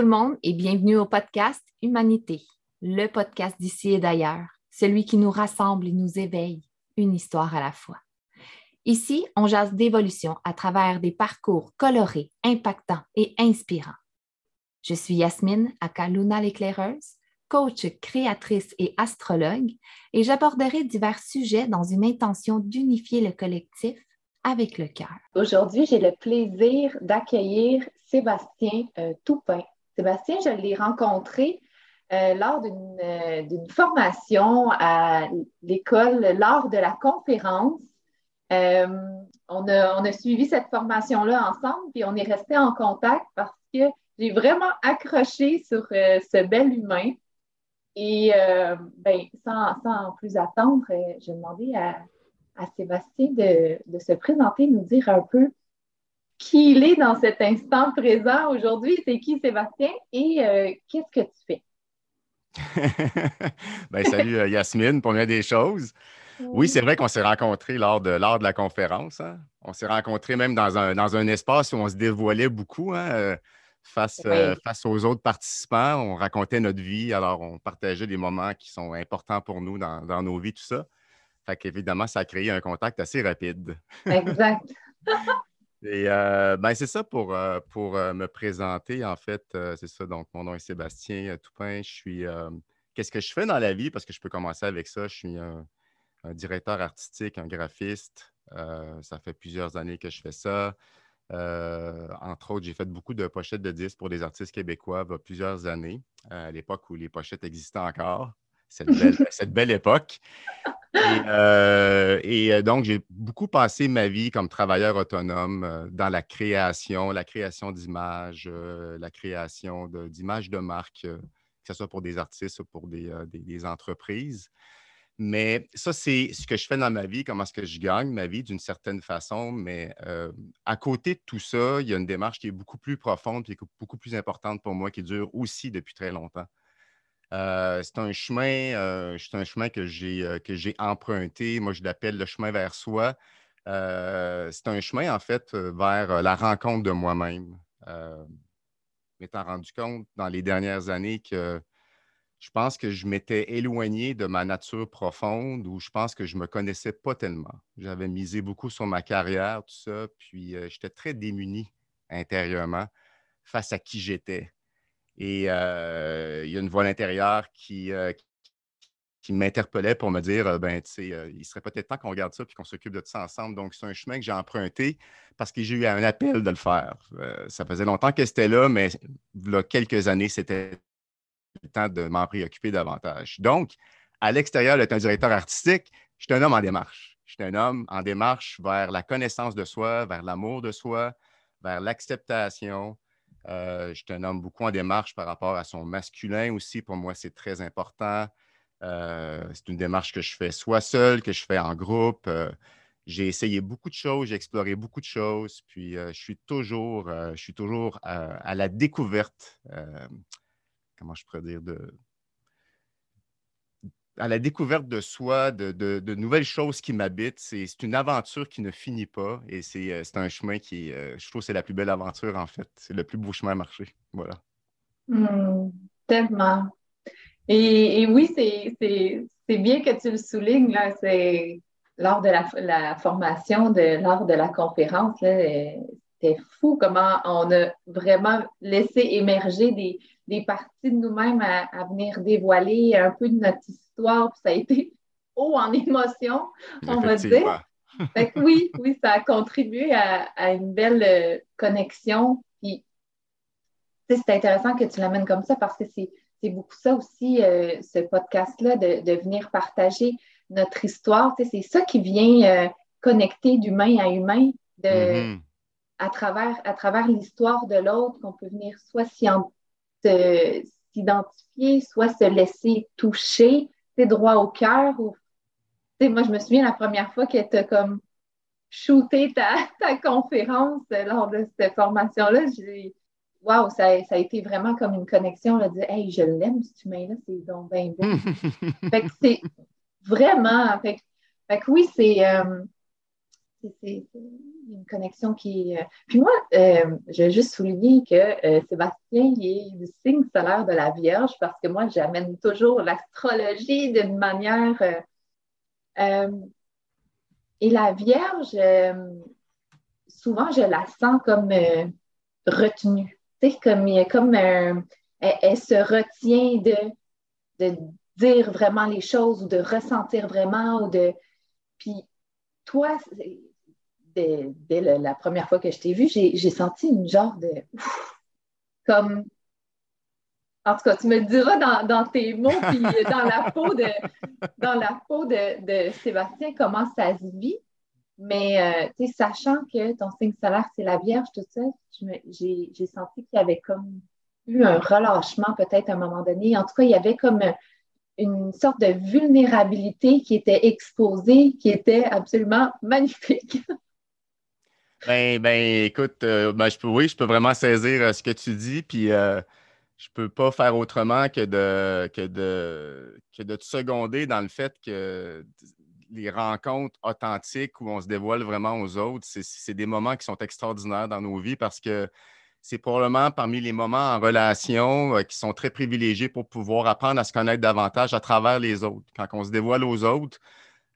Tout le monde et bienvenue au podcast Humanité, le podcast d'ici et d'ailleurs, celui qui nous rassemble et nous éveille, une histoire à la fois. Ici, on jase d'évolution à travers des parcours colorés, impactants et inspirants. Je suis Yasmine Akaluna l'éclaireuse, coach, créatrice et astrologue, et j'aborderai divers sujets dans une intention d'unifier le collectif avec le cœur. Aujourd'hui, j'ai le plaisir d'accueillir Sébastien euh, Toupin. Sébastien, je l'ai rencontré euh, lors euh, d'une formation à l'école, lors de la conférence. On a, on, a, suivi cette formation-là ensemble, puis on est resté en contact parce que j'ai vraiment accroché sur ce bel humain. Et ben, sans, plus attendre, je demandé à, à Sébastien de, se présenter, nous dire un peu qui il est dans cet instant présent aujourd'hui? C'est qui Sébastien? Et euh, qu'est-ce que tu fais? ben, salut euh, Yasmine, première des choses. Oui, c'est vrai qu'on s'est rencontrés lors de, lors de la conférence. Hein. On s'est rencontrés même dans un, dans un espace où on se dévoilait beaucoup hein, euh, face, face aux autres participants. On racontait notre vie, alors on partageait des moments qui sont importants pour nous dans, dans nos vies, tout ça. Fait qu'évidemment, ça a créé un contact assez rapide. Exact. Et ben, c'est ça pour, pour me présenter. En fait, c'est ça. Donc, mon nom est Sébastien Toupin. Je suis. Qu'est-ce que je fais dans la vie? Parce que je peux commencer avec ça. Je suis un, directeur artistique, un graphiste. ça fait plusieurs années que je fais ça. entre autres, j'ai fait beaucoup de pochettes de disques pour des artistes québécois il y a plusieurs années, à l'époque où les pochettes existaient encore. Cette belle, cette belle époque. Et, euh, euh, donc, j'ai beaucoup passé ma vie comme travailleur autonome euh, dans la création, la création d'images, la création d'images de, marque, que ce soit pour des artistes ou pour des, entreprises. Mais ça, c'est ce que je fais dans ma vie, comment est-ce que je gagne ma vie d'une certaine façon. Mais à côté de tout ça, il y a une démarche qui est beaucoup plus profonde et beaucoup plus importante pour moi, qui dure aussi depuis très longtemps. C'est un chemin, que j'ai, que j'ai emprunté. Moi, je l'appelle le chemin vers soi. c'est un chemin, en fait, vers la rencontre de moi-même. m'étant rendu compte dans les dernières années que je pense que je m'étais éloigné de ma nature profonde ou je pense que je me connaissais pas tellement. J'avais misé beaucoup sur ma carrière, tout ça, puis j'étais très démuni intérieurement face à qui j'étais. Et euh, il y a une voix intérieure qui, euh, qui m'interpellait pour me dire ben, euh, il serait peut-être temps qu'on regarde ça puis qu'on s'occupe de ça ensemble. Donc, c'est un chemin que j'ai emprunté parce que j'ai eu un appel de le faire. ça faisait longtemps que c'était là, mais a quelques années, c'était le temps de m'en préoccuper davantage. Donc, à l'extérieur d'être un directeur artistique, je suis un homme en démarche. Je suis un homme en démarche vers la connaissance de soi, vers l'amour de soi, vers l'acceptation, euh, je un homme beaucoup en démarche par rapport à son masculin aussi. Pour moi, c'est très important. Euh, c'est une démarche que je fais soit seul, que je fais en groupe. Euh, j'ai essayé beaucoup de choses, j'ai exploré beaucoup de choses, puis je suis toujours, je suis toujours à la découverte, comment je pourrais dire, de, à la découverte de soi, de, nouvelles choses qui m'habitent. C'est une aventure qui ne finit pas et c'est euh, un chemin qui, euh, je trouve, c'est la plus belle aventure en fait. C'est le plus beau chemin à marcher. Voilà. Hmm, tellement. Et, oui, c'est bien que tu le soulignes. Là, lors de la, formation, de, lors de la conférence, c'était fou comment on a vraiment laissé émerger des, des parties de nous-mêmes à, venir dévoiler un peu de notre histoire. Puis ça a été haut en émotion, on va dire. oui, oui, ça a contribué à, une belle euh, connexion. Puis, c'est intéressant que tu l'amènes comme ça parce que c'est beaucoup ça aussi, euh, ce podcast-là, de, venir partager notre histoire. c'est ça qui vient euh, connecter d'humain à humain, de, mm-hmm. à travers, à travers l'histoire de l'autre, qu'on peut venir soit s'identifier, soit se laisser toucher, droit au cœur. Ou... Moi, je me souviens la première fois que tu as comme shooté ta, ta, conférence lors de cette formation-là, j'ai Waouh, ça, ça, a été vraiment comme une connexion, là, de dire Hey, je l'aime, cet humain-là, c'est donc bien bien. fait que c'est vraiment. Fait, fait que oui, c'est. Euh, une connexion qui. Euh, puis moi, euh, je vais juste souligner que euh, Sébastien, il est du signe solaire de la Vierge parce que moi, j'amène toujours l'astrologie d'une manière. et la Vierge, souvent, je la sens comme retenue. Tu sais, comme, comme elle, elle, se retient de, de dire vraiment les choses ou de ressentir vraiment ou de. Puis toi, dès, la première fois que je t'ai vu, j'ai senti une genre de. comme. En tout cas, tu me diras dans, tes mots, puis dans la peau de, dans la peau de, Sébastien, comment ça se vit. Mais, euh, sachant que ton signe solaire, c'est la Vierge, tout ça, j'ai senti qu'il y avait comme eu un relâchement peut-être à un moment donné. En tout cas, il y avait comme une sorte de vulnérabilité qui était exposée, qui était absolument magnifique. Ben, ben, écoute, euh, ben, je peux, oui, je peux vraiment saisir euh, ce que tu dis, puis euh, je peux pas faire autrement que de, que, de, que de te seconder dans le fait que les rencontres authentiques où on se dévoile vraiment aux autres, c'est des moments qui sont extraordinaires dans nos vies parce que c'est probablement parmi les moments en relation euh, qui sont très privilégiés pour pouvoir apprendre à se connaître davantage à travers les autres. Quand on se dévoile aux autres,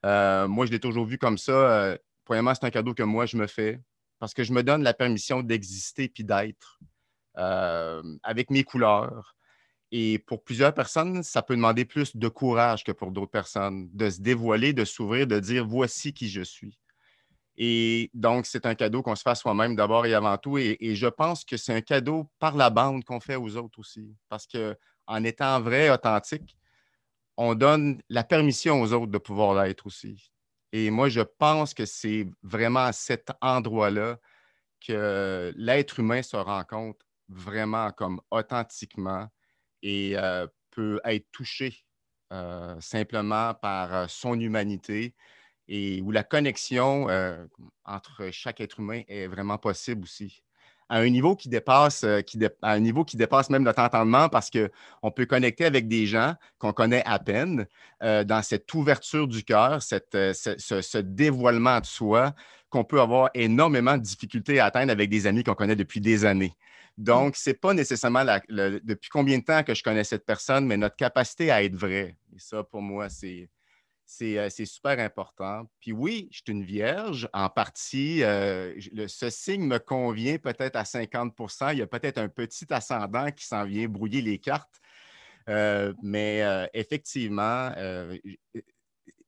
moi, je l'ai toujours vu comme ça. Premièrement, c'est un cadeau que moi, je me fais parce que je me donne la permission d'exister puis d'être avec mes couleurs. Et pour plusieurs personnes, ça peut demander plus de courage que pour d'autres personnes, de se dévoiler, de s'ouvrir, de dire voici qui je suis. Et donc, c'est un cadeau qu'on se fait soi-même d'abord et avant tout. Et, je pense que c'est un cadeau par la bande qu'on fait aux autres aussi. Parce qu'en étant vrai, authentique, on donne la permission aux autres de pouvoir l'être aussi. Et moi, je pense que c'est vraiment à cet endroit-là que l'être humain se rencontre vraiment comme authentiquement et euh, peut être touché euh, simplement par euh, son humanité et où la connexion entre chaque être humain est vraiment possible aussi. À un niveau qui dépasse, euh, à un niveau qui dépasse même notre entendement parce qu'on peut connecter avec des gens qu'on connaît à peine euh, dans cette ouverture du cœur, ce, dévoilement de soi qu'on peut avoir énormément de difficultés à atteindre avec des amis qu'on connaît depuis des années. Mmh. Donc, ce n'est pas nécessairement depuis combien de temps que je connais cette personne, mais notre capacité à être vrai. Et ça, pour moi, c'est, euh, c'est super important. Puis oui, je suis une vierge en partie. Ce signe me convient peut-être à 50% Il y a peut-être un petit ascendant qui s'en vient brouiller les cartes. Mais effectivement,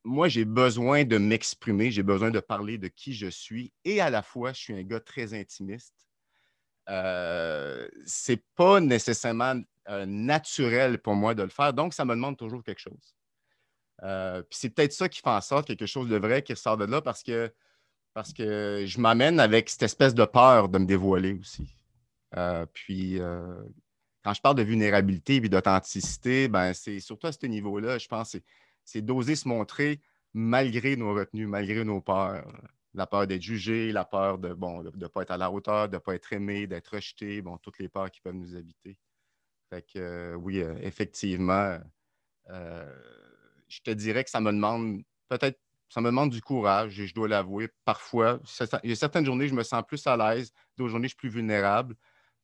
moi, j'ai besoin de m'exprimer, j'ai besoin de parler de qui je suis et à la fois, je suis un gars très intimiste. Ce n'est pas nécessairement naturel pour moi de le faire, donc ça me demande toujours quelque chose. Euh, puis c'est peut-être ça qui fait en sorte quelque chose de vrai qui ressort de là parce que, je m'amène avec cette espèce de peur de me dévoiler aussi. Euh, puis euh, quand je parle de vulnérabilité et d'authenticité, ben, c'est surtout à ce niveau-là, je pense, c'est d'oser se montrer malgré nos retenues, malgré nos peurs. La peur d'être jugé, la peur de ne pas être à la hauteur, de ne pas être aimé, d'être rejeté, bon, toutes les peurs qui peuvent nous habiter. Fait que oui, effectivement, je te dirais que ça me demande peut-être ça me demande du courage, et je dois l'avouer. Parfois, il y a certaines journées, je me sens plus à l'aise, d'autres journées, je suis plus vulnérable.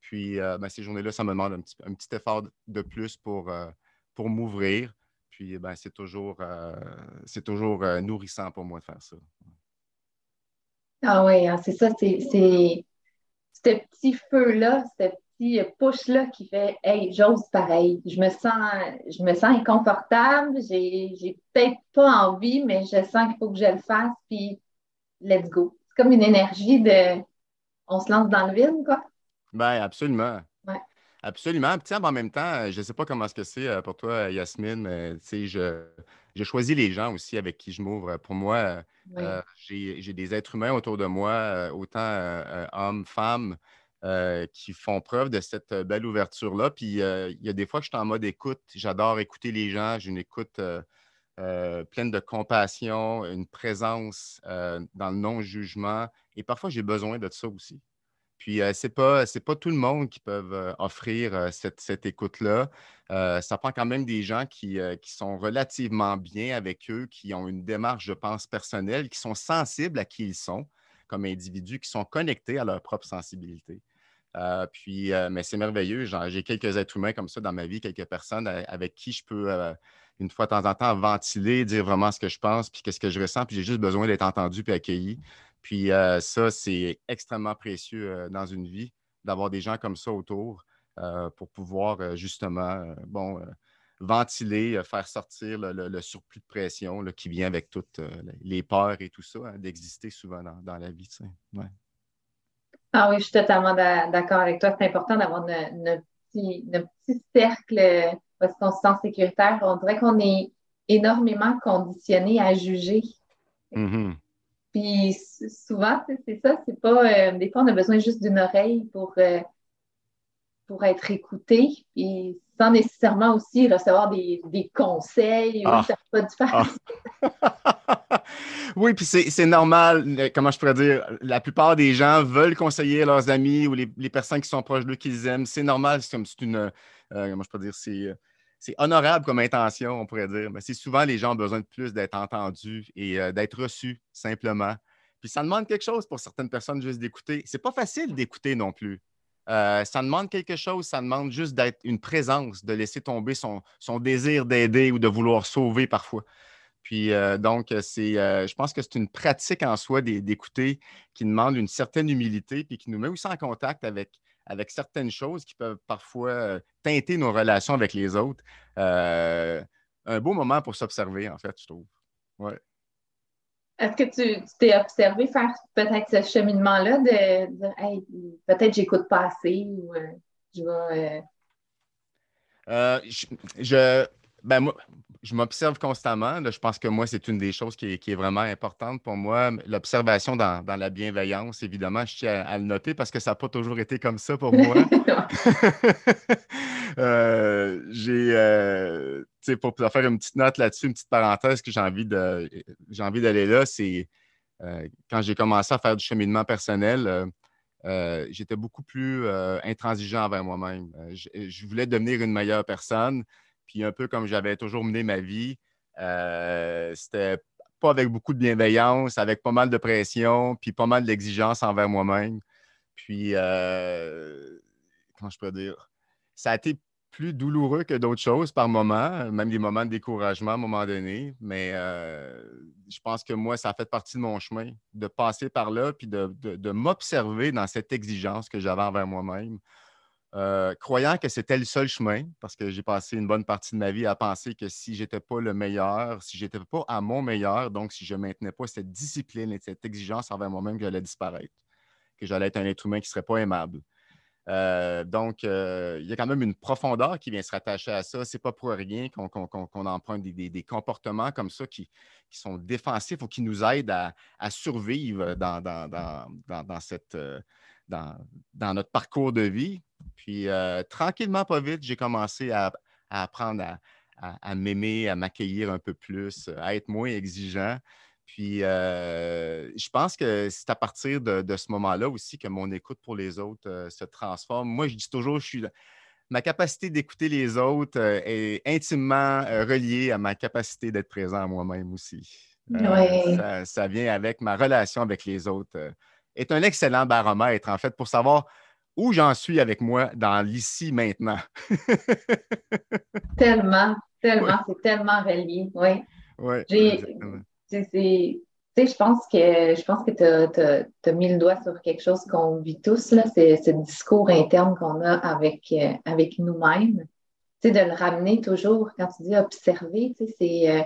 Puis euh, ben, ces journées-là, ça me demande un petit, effort de plus pour, euh, pour m'ouvrir. Puis ben, c'est toujours, euh, c'est toujours nourrissant pour moi de faire ça. Ah oui, hein, c'est ça, c'est ce petit feu-là, push-là qui fait Hey, j'ose pareil. Je me sens, je me sens inconfortable, j'ai peut-être pas envie, mais je sens qu'il faut que je le fasse, puis let's go. C'est comme une énergie de on se lance dans le vide, quoi. Ben, absolument. Absolument. Puis, en même temps, je ne sais pas comment ce que c'est euh, pour toi, Yasmine, mais je, je choisis les gens aussi avec qui je m'ouvre. Pour moi, euh, j'ai des êtres humains autour de moi, euh, autant hommes, femmes, euh, qui font preuve de cette euh, belle ouverture-là. Puis euh, il y a des fois que je suis en mode écoute. J'adore écouter les gens. J'ai une écoute pleine de compassion, une présence dans le non-jugement. Et parfois, j'ai besoin de ça aussi. Puis, ce n'est pas, pas tout le monde qui peut offrir cette, cette écoute-là. ça prend quand même des gens qui, qui, sont relativement bien avec eux, qui ont une démarche, je pense, personnelle, qui sont sensibles à qui ils sont comme individus qui sont connectés à leur propre sensibilité. Euh, puis, euh, mais c'est merveilleux. J'ai quelques êtres humains comme ça dans ma vie, quelques personnes avec qui je peux, une fois de temps en temps, ventiler, dire vraiment ce que je pense, puis qu'est-ce que je ressens, puis j'ai juste besoin d'être entendu puis accueilli. Puis ça, c'est extrêmement précieux dans une vie, d'avoir des gens comme ça autour pour pouvoir justement, bon, ventiler, euh, faire sortir le, surplus de pression qui vient avec toutes euh, les peurs et tout ça, hein, d'exister souvent dans, la vie. Ah oui, je suis totalement d'accord avec toi. C'est important d'avoir notre petit, petit, cercle parce qu'on se sent sécuritaire. On dirait qu'on est énormément conditionné à juger. Mm-hmm. Puis souvent, c'est ça, c'est pas. Euh, des fois, on a besoin juste d'une oreille pour, pour être écouté. Puis sans nécessairement aussi recevoir des, conseils ah. pas du ah. oui, puis c'est normal, euh, comment je pourrais dire, la plupart des gens veulent conseiller leurs amis ou les, personnes qui sont proches d'eux qu'ils aiment. C'est normal, c'est comme c'est une, euh, comment je pourrais dire, c'est c'est honorable comme intention, on pourrait dire, mais c'est souvent les gens ont besoin de plus d'être entendus et euh, d'être reçus simplement. Puis ça demande quelque chose pour certaines personnes juste d'écouter. C'est pas facile d'écouter non plus. Euh, ça demande quelque chose, ça demande juste d'être une présence, de laisser tomber son, désir d'aider ou de vouloir sauver parfois. Puis euh, donc, c'est, euh, je pense que c'est une pratique en soi d'écouter qui demande une certaine humilité puis qui nous met aussi en contact avec, avec certaines choses qui peuvent parfois teinter nos relations avec les autres. un beau moment pour s'observer, en fait, je trouve. Ouais. Est-ce que tu t'es observé faire peut-être ce cheminement-là de hey, peut-être j'écoute pas assez ou euh, je vais. Euh, euh, je, ben moi, je m'observe constamment. je pense que moi, c'est une des choses qui est, vraiment importante pour moi. L'observation dans, la bienveillance, évidemment, je tiens à, le noter parce que ça n'a pas toujours été comme ça pour moi. euh, j'ai, euh, pour faire une petite note là-dessus, une petite parenthèse que j'ai envie, de, j'ai envie d'aller là, c'est euh, quand j'ai commencé à faire du cheminement personnel, euh, j'étais beaucoup plus intransigeant envers moi-même. je voulais devenir une meilleure personne. Puis un peu comme j'avais toujours mené ma vie, euh, c'était pas avec beaucoup de bienveillance, avec pas mal de pression, puis pas mal d'exigence envers moi-même. Puis, euh, comment je peux dire? Ça a été plus douloureux que d'autres choses par moments, même des moments de découragement à un moment donné. Mais euh, je pense que moi, ça a fait partie de mon chemin, de passer par là, puis de m'observer dans cette exigence que j'avais envers moi-même. Euh, croyant que c'était le seul chemin, parce que j'ai passé une bonne partie de ma vie à penser que si je n'étais pas le meilleur, si je n'étais pas à mon meilleur, donc si je maintenais pas cette discipline et cette exigence envers moi-même, que j'allais disparaître, que j'allais être un être humain qui serait pas aimable. Euh, donc, euh, il y a quand même une profondeur qui vient se rattacher à ça. Ce n'est pas pour rien qu'on emprunte des, comportements comme ça qui, sont défensifs ou qui nous aident à, survivre dans, cette, dans, notre parcours de vie. Puis euh, tranquillement, pas vite, j'ai commencé à, apprendre à, m'aimer, à m'accueillir un peu plus, à être moins exigeant. Puis euh, je pense que c'est à partir de, ce moment-là aussi que mon écoute pour les autres euh, se transforme. Moi, je dis toujours, je suis ma capacité d'écouter les autres est intimement reliée à ma capacité d'être présent à moi-même aussi. Ça, ça, vient avec ma relation avec les autres. est un excellent baromètre, en fait, pour savoir où j'en suis avec moi dans l'ici maintenant? tellement, tellement, c'est tellement relié, oui. Oui. je pense que je pense que tu as, mis le doigt sur quelque chose qu'on vit tous, là, c'est ce discours interne qu'on a avec, euh, avec nous-mêmes. de le ramener toujours, quand tu dis observer, c'est euh,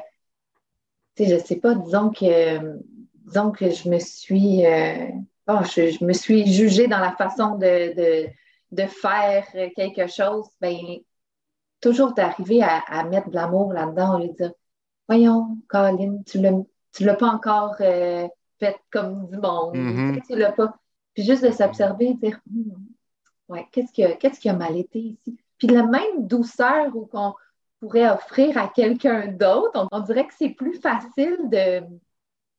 je sais pas, disons que disons que je me suis euh, oh, je, me suis jugée dans la façon de, faire quelque chose, ben, toujours d'arriver à, mettre de l'amour là-dedans, et dire Voyons, Colin, tu ne l'as pas encore euh, fait comme du monde. Mm-hmm. Tu l'as pas? Puis juste de s'observer et dire hmm, ouais, qu'est-ce qui, a, qu'est-ce qui a mal été ici? Puis la même douceur qu'on pourrait offrir à quelqu'un d'autre, on, dirait que c'est plus facile de,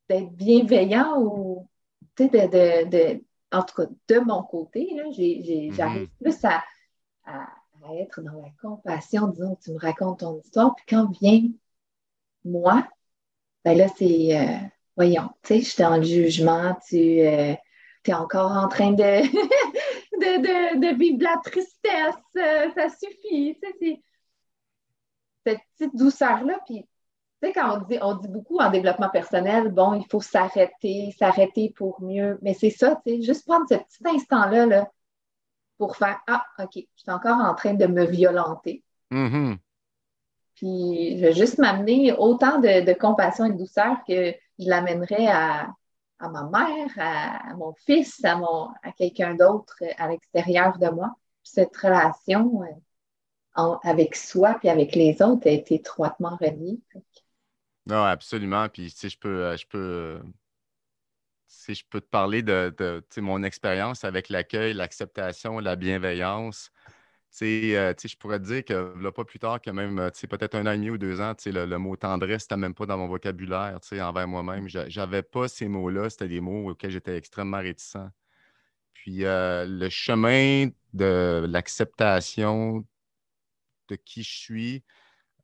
d'être bienveillant ou de, en tout cas, de mon côté, mm-hmm. j'arrive plus à, être dans la compassion, disons, tu me racontes ton histoire, puis quand vient moi, ben là, c'est, euh, voyons, tu sais, je suis dans le jugement, tu es encore en train de, de, vivre de la tristesse, ça suffit, tu sais, cette petite douceur-là, puis tu sais, quand on dit, on dit beaucoup en développement personnel, bon, il faut s'arrêter, s'arrêter pour mieux. Mais c'est ça, tu sais, juste prendre ce petit instant-là là, pour faire Ah, OK, je suis encore en train de me violenter. Mm-hmm. Puis je vais juste m'amener autant de, compassion et de douceur que je l'amènerais à, ma mère, à, mon fils, à, mon, à quelqu'un d'autre à l'extérieur de moi. cette relation euh, avec soi et avec les autres est étroitement reliée. Non, absolument. Puis, si je peux, euh, je peux, euh, si je peux te parler de, mon expérience avec l'accueil, l'acceptation, la bienveillance, euh, je pourrais te dire que là, pas plus tard que même peut-être un an et demi ou deux ans, le, le mot tendresse n'était même pas dans mon vocabulaire envers moi-même. J'avais pas ces mots-là, c'était des mots auxquels j'étais extrêmement réticent. Puis le chemin de l'acceptation de qui je suis,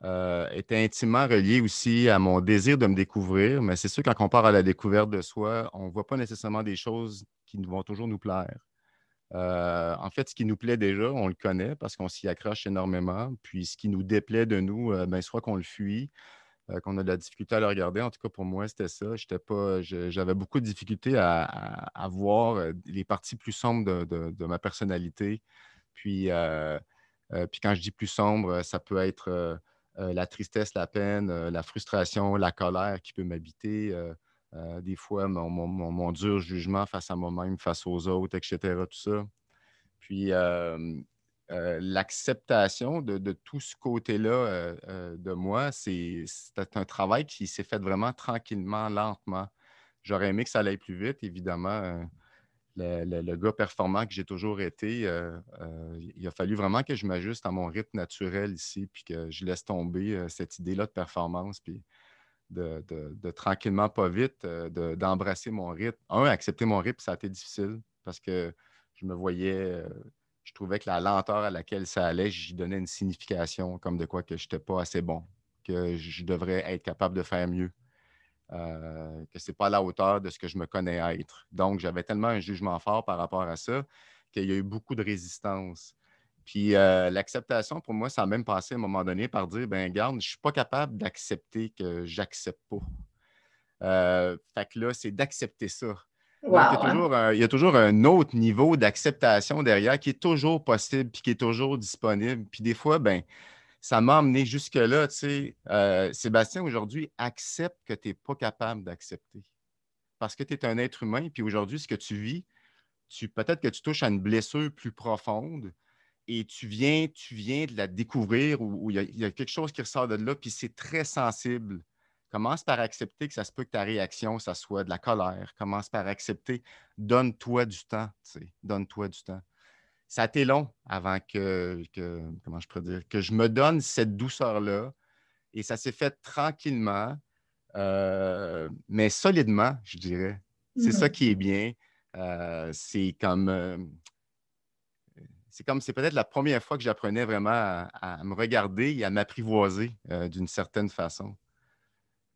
euh, était intimement relié aussi à mon désir de me découvrir. Mais c'est sûr, quand on part à la découverte de soi, on ne voit pas nécessairement des choses qui vont toujours nous plaire. Euh, en fait, ce qui nous plaît déjà, on le connaît parce qu'on s'y accroche énormément. Puis ce qui nous déplaît de nous, euh, ben, soit qu'on le fuit, qu'on a de la difficulté à le regarder. En tout cas, pour moi, c'était ça. j'avais beaucoup de difficultés à, voir les parties plus sombres de, ma personnalité. Puis, puis quand je dis plus sombre, ça peut être la tristesse, la peine, euh, la frustration, la colère qui peut m'habiter. Euh, des fois, mon, dur jugement face à moi-même, face aux autres, etc. Tout ça. Puis l'acceptation de, tout ce côté-là de moi, c'est un travail qui s'est fait vraiment tranquillement, lentement. J'aurais aimé que ça aille plus vite, évidemment le, gars performant que j'ai toujours été, euh, euh, il a fallu vraiment que je m'ajuste à mon rythme naturel ici, puis que je laisse tomber euh, cette idée-là de performance, puis de, tranquillement, pas vite, d'embrasser mon rythme. Un, accepter mon rythme, ça a été difficile parce que je me voyais, je trouvais que la lenteur à laquelle ça allait, j'y donnais une signification, comme de quoi que je n'étais pas assez bon, que je devrais être capable de faire mieux. Euh, que ce n'est pas à la hauteur de ce que je me connais être. Donc, j'avais tellement un jugement fort par rapport à ça qu'il y a eu beaucoup de résistance. Puis euh, l'acceptation, pour moi, ça a même passé à un moment donné par dire, ben garde, je ne suis pas capable d'accepter que j'accepte pas. Euh, fait que là, c'est d'accepter ça. il, y a toujours un, il, y a toujours un, autre niveau d'acceptation derrière qui est toujours possible puis qui est toujours disponible. Puis des fois, ben, ça m'a amené jusque-là. Tu sais, euh, Sébastien, aujourd'hui, accepte que tu n'es pas capable d'accepter. Parce que tu es un être humain, puis aujourd'hui, ce que tu vis, tu, peut-être que tu touches à une blessure plus profonde et tu viens, tu viens de la découvrir ou il y, a quelque chose qui ressort de là, puis c'est très sensible. Commence par accepter que ça se peut que ta réaction, ça soit de la colère. Commence par accepter. Donne-toi du temps. Tu sais, donne-toi du temps ça a été long avant que, comment je pourrais dire, que je me donne cette douceur-là. Et ça s'est fait tranquillement, euh, mais solidement, je dirais. C'est ça mmh. qui est bien. Euh, c'est comme. Euh, c'est comme c'est peut-être la première fois que j'apprenais vraiment à, me regarder et à m'apprivoiser d'une certaine façon.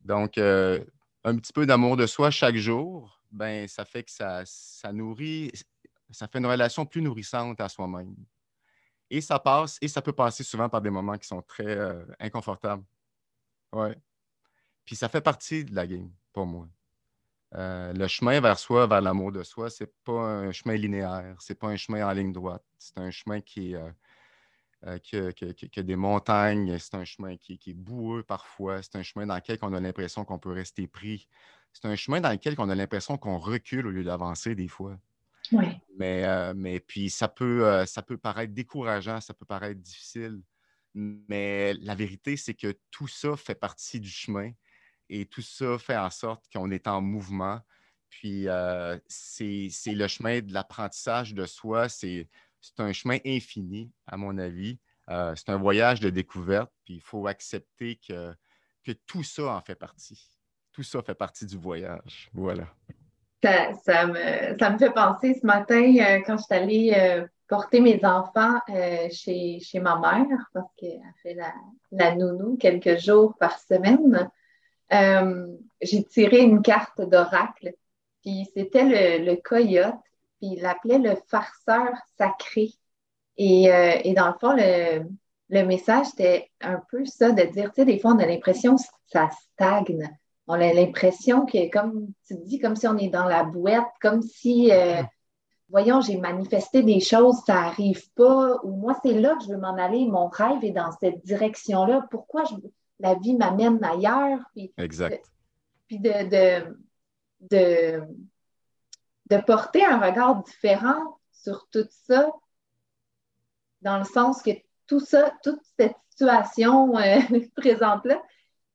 Donc, un petit peu d'amour de soi chaque jour, ben, ça fait que ça, ça nourrit ça fait une relation plus nourrissante à soi-même. Et ça passe, et ça peut passer souvent par des moments qui sont très euh, inconfortables. Ouais. Puis ça fait partie de la game pour moi. Euh, le chemin vers soi, vers l'amour de soi, c'est pas un chemin linéaire, c'est pas un chemin en ligne droite. C'est un chemin qui, euh, a, des montagnes, c'est un chemin qui, qui, est boueux parfois, c'est un chemin dans lequel on a l'impression qu'on peut rester pris. C'est un chemin dans lequel on a l'impression qu'on recule au lieu d'avancer des fois. Mais, euh, mais puis ça peut, euh, ça peut paraître décourageant, ça peut paraître difficile. Mais la vérité, c'est que tout ça fait partie du chemin et tout ça fait en sorte qu'on est en mouvement. Puis euh, c'est le chemin de l'apprentissage de soi. C'est un chemin infini, à mon avis. c'est un voyage de découverte. Puis il faut accepter que, que tout ça en fait partie. Tout ça fait partie du voyage. Voilà. Ça, me, ça me fait penser ce matin euh, quand je suis allée euh, porter mes enfants euh, chez, chez, ma mère parce qu'elle fait la, la, nounou quelques jours par semaine. j'ai tiré une carte d'oracle, puis c'était le, coyote, puis il l'appelait le farceur sacré. Et, euh, dans le fond, le, message, c'était un peu ça, de dire, tu sais, des fois, on a l'impression que ça stagne. On a l'impression que, comme tu dis, comme si on est dans la bouette, comme si, euh, voyons, j'ai manifesté des choses, ça n'arrive pas, ou moi, c'est là que je veux m'en aller, mon rêve est dans cette direction-là. Pourquoi je, la vie m'amène ailleurs? Puis exact. puis de, de, de, porter un regard différent sur tout ça, dans le sens que tout ça, toute cette situation euh, présente-là,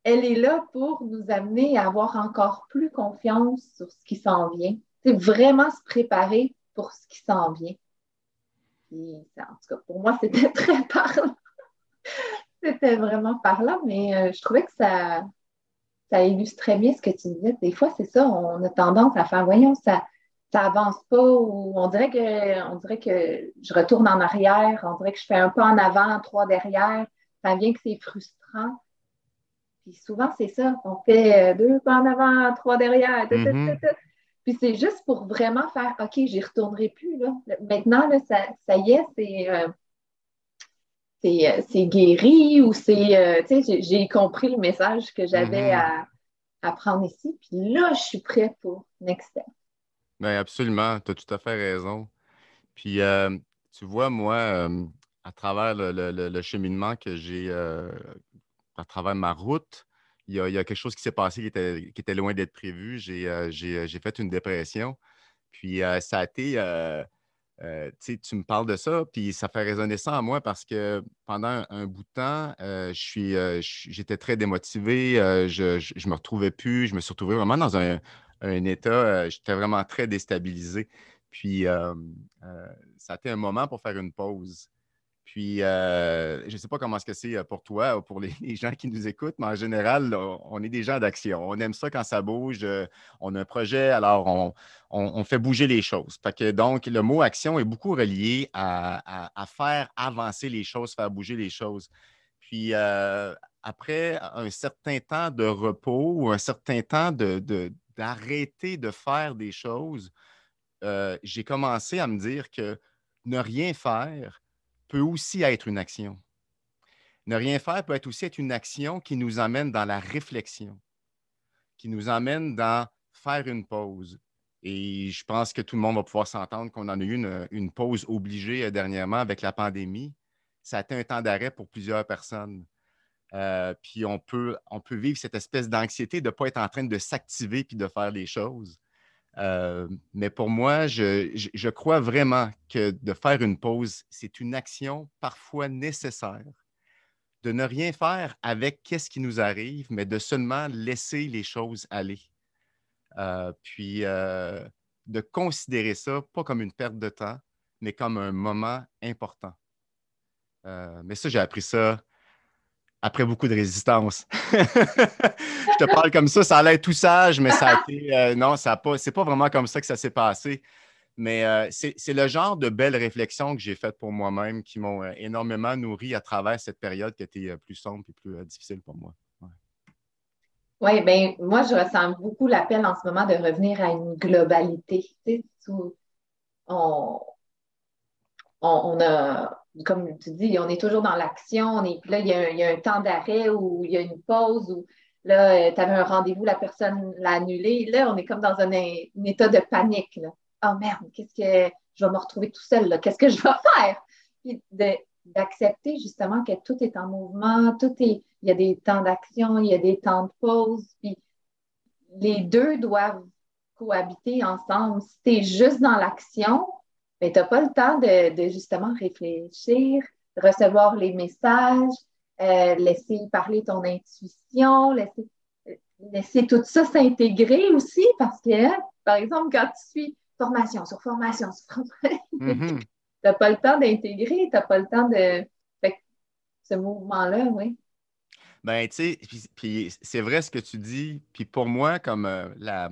elle est là pour nous amener à avoir encore plus confiance sur ce qui s'en vient. C'est vraiment se préparer pour ce qui s'en vient. en tout cas, pour moi, c'était très parlant. C'était vraiment parlant, mais euh, je trouvais que ça, ça illustrait bien ce que tu disais. Des fois, c'est ça, on a tendance à faire, voyons, ça ça avance pas ou on dirait que on dirait que je retourne en arrière, on dirait que je fais un pas en avant, trois derrière. Ça vient que c'est frustrant. Puis souvent, c'est ça. On fait euh, deux pas en avant, trois derrière. Mm-hmm. Puis c'est juste pour vraiment faire OK, j'y retournerai plus. Là. Maintenant, là, ça, ça y est, c'est. Euh, euh, c'est guéri ou c'est, euh, tu sais, j'ai compris le message que j'avais mm-hmm. à, prendre ici. Puis là, je suis prêt pour next step. Bien, absolument, tu as tout à fait raison. Puis, euh, tu vois, moi, à travers le, cheminement que j'ai, à travers ma route, il y, a, quelque chose qui s'est passé qui était, loin d'être prévu. J'ai fait une dépression. Puis, ça a été euh, tu me parles de ça, puis ça fait résonner ça en moi parce que pendant un, bout de temps, euh, euh, j'étais très démotivé, je ne me retrouvais plus, je me suis retrouvé vraiment dans un, un état, j'étais vraiment très déstabilisé. Puis ça a été un moment pour faire une pause. Puis, euh, je ne sais pas comment c'est euh, pour toi ou pour les, gens qui nous écoutent, mais en général, on est des gens d'action. On aime ça quand ça bouge. Euh, on a un projet, alors on, fait bouger les choses. que, donc, le mot action est beaucoup relié à, faire avancer les choses, faire bouger les choses. Puis, après un certain temps de repos ou un certain temps d'arrêter de, de, faire des choses, j'ai commencé à me dire que ne rien faire, peut aussi être une action. Ne rien faire peut aussi être une action qui nous amène dans la réflexion, qui nous amène dans faire une pause. Et je pense que tout le monde va pouvoir s'entendre qu'on en a eu une, pause obligée euh, dernièrement avec la pandémie. Ça a été un temps d'arrêt pour plusieurs personnes. Euh, puis on peut, on peut vivre cette espèce d'anxiété de ne pas être en train de s'activer puis de faire les choses. Euh, mais pour moi, je, crois vraiment que de faire une pause, c'est une action parfois nécessaire. De ne rien faire avec qu'est-ce qui nous arrive, mais de seulement laisser les choses aller. Euh, puis euh, de considérer ça pas comme une perte de temps, mais comme un moment important. mais ça, j'ai appris ça après beaucoup de résistance. je te parle comme ça, ça allait tout sage, mais ça a été. Euh, non, ça pas, c'est pas vraiment comme ça que ça s'est passé. Mais euh, c'est, le genre de belles réflexions que j'ai faites pour moi-même qui m'ont euh, énormément nourri à travers cette période qui a été plus sombre et plus difficile pour moi. Oui, bien, moi, je ressens beaucoup l'appel en ce moment de revenir à une globalité. Tu sais, on, on, a, comme tu dis, on est toujours dans l'action. Et puis là, il y, a un, temps d'arrêt ou il y a une pause ou là, euh, tu avais un rendez-vous, la personne l'a annulé. Là, on est comme dans un, état de panique. Oh merde, qu'est-ce que je vais me retrouver tout seul? Qu'est-ce que je vais faire? Puis d'accepter justement que tout est en mouvement, tout est, il y a des temps d'action, il y a des temps de pause. Puis les deux doivent cohabiter ensemble. Si tu es juste dans l'action, mais tu n'as pas le temps de, justement réfléchir, recevoir les messages, euh, laisser parler ton intuition, laisser, laisser tout ça s'intégrer aussi parce que, par exemple, quand tu suis formation sur formation sur formation, mm-hmm. tu n'as pas le temps d'intégrer, tu n'as pas le temps de. ce mouvement-là, oui. Ben, tu sais, puis, c'est vrai ce que tu dis. Puis pour moi, comme euh, la,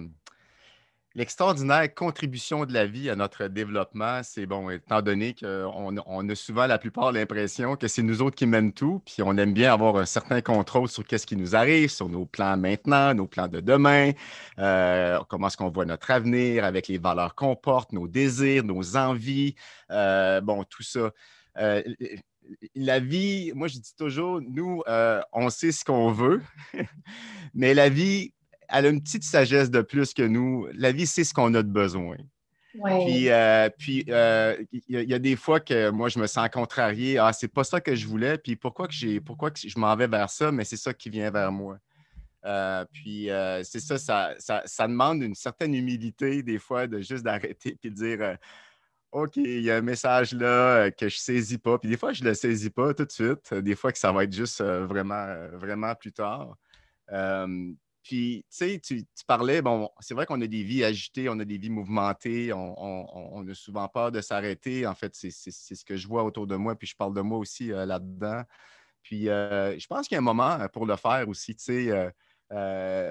l'extraordinaire contribution de la vie à notre développement, c'est bon, étant donné qu'on on a souvent la plupart l'impression que c'est nous autres qui mènent tout, puis on aime bien avoir un certain contrôle sur qu'est-ce qui nous arrive, sur nos plans maintenant, nos plans de demain, euh, comment est-ce qu'on voit notre avenir avec les valeurs qu'on porte, nos désirs, nos envies, euh, bon, tout ça. Euh, la vie, moi je dis toujours, nous, on sait ce qu'on veut, mais la vie elle a une petite sagesse de plus que nous. La vie, c'est ce qu'on a de besoin. Puis, euh, puis euh, il y, a des fois que moi, je me sens contrarié. Ah, c'est pas ça que je voulais. Puis pourquoi que j'ai, pourquoi que je m'en vais vers ça, mais c'est ça qui vient vers moi. Euh, puis c'est ça ça, ça, demande une certaine humilité des fois de juste d'arrêter et de dire OK, il y a un message là que je ne saisis pas. Puis des fois, je ne le saisis pas tout de suite. Des fois que ça va être juste vraiment, vraiment plus tard. Puis, tu sais, tu parlais, bon, c'est vrai qu'on a des vies agitées, on a des vies mouvementées, on n'a souvent peur de s'arrêter. En fait, c'est ce que je vois autour de moi, puis je parle de moi aussi euh, là-dedans. Puis, euh, je pense qu'il y a un moment euh, pour le faire aussi, tu sais.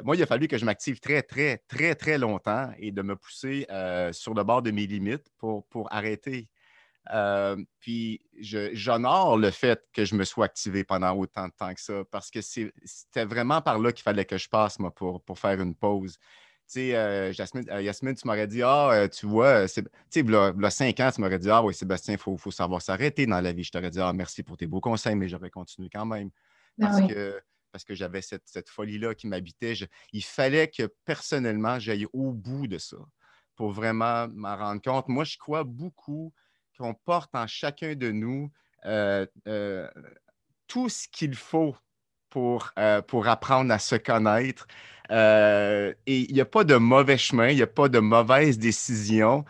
moi, il a fallu que je m'active très, très, très, très longtemps et de me pousser sur le bord de mes limites pour, pour arrêter. Euh, puis j'honore le fait que je me sois activé pendant autant de temps que ça parce que c'était vraiment par là qu'il fallait que je passe moi, pour, pour faire une pause. Tu sais, euh, euh, Yasmine, tu m'aurais dit, ah, tu vois, tu sais, il y a cinq ans, tu m'aurais dit, ah oui, Sébastien, il faut, faut, savoir s'arrêter dans la vie. Je t'aurais dit, ah, merci pour tes beaux conseils, mais j'aurais continué quand même. Ah parce que parce que j'avais cette, cette folie-là qui m'habitait. Il fallait que personnellement, j'aille au bout de ça pour vraiment m'en rendre compte. Moi, je crois beaucoup qu'on porte en chacun de nous euh, euh, tout ce qu'il faut pour, euh, pour apprendre à se connaître. et il n'y a pas de mauvais chemin, il n'y a pas de mauvaise décision.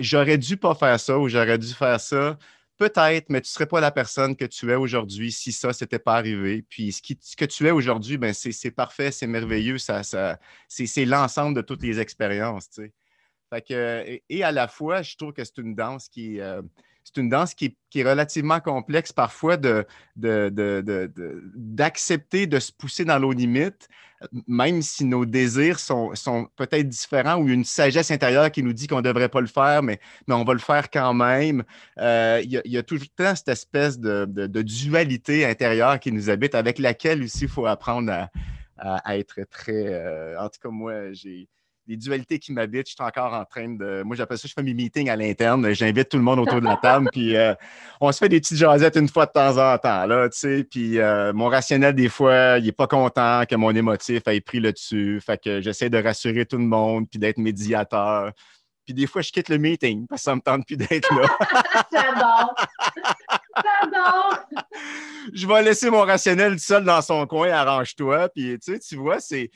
j'aurais dû pas faire ça ou j'aurais dû faire ça. Peut-être, mais tu ne serais pas la personne que tu es aujourd'hui si ça, n'était pas arrivé. Puis ce, que tu es aujourd'hui, ben, c'est parfait, c'est merveilleux. Ça, ça c'est l'ensemble de toutes les expériences. Tu sais et à la fois, je trouve que c'est une danse qui, euh, c'est une danse qui, est relativement complexe parfois d'accepter de, se pousser dans nos limites, même si nos désirs sont, peut-être différents ou une sagesse intérieure qui nous dit qu'on ne devrait pas le faire, mais, mais on va le faire quand même. Euh, il y, a toujours cette espèce de, dualité intérieure qui nous habite, avec laquelle aussi il faut apprendre à, être très... Euh, en tout cas, moi, j'ai les dualités qui m'habitent. Je suis encore en train de. Moi, j'appelle ça, je fais mes meetings à l'interne. J'invite tout le monde autour de la table. puis euh, on se fait des petites jasettes une fois de temps en temps. Là, puis euh, mon rationnel, des fois, il n'est pas content que mon émotif ait pris le dessus. Fait que j'essaie de rassurer tout le monde puis d'être médiateur. Puis des fois, je quitte le meeting parce que ça me tente plus d'être là. J'adore. J'adore. Je vais laisser mon rationnel seul dans son coin, arrange-toi. Puis tu vois, c'est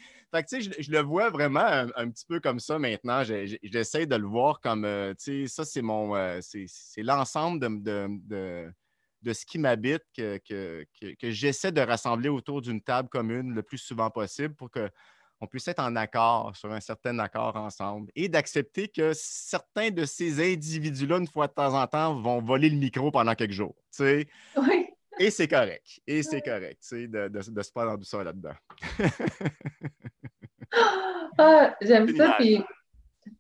je, le vois vraiment un, petit peu comme ça maintenant. J'essaie de le voir comme, euh, ça, c'est mon, euh, c'est l'ensemble de, de, ce qui m'habite que, que, j'essaie de rassembler autour d'une table commune le plus souvent possible pour qu'on puisse être en accord, sur un certain accord ensemble et d'accepter que certains de ces individus-là, une fois de temps en temps, vont voler le micro pendant quelques jours. Oui. Et c'est correct. Et c'est correct, de, de, de, se faire en douceur là-dedans. ah, J'aime ça. Puis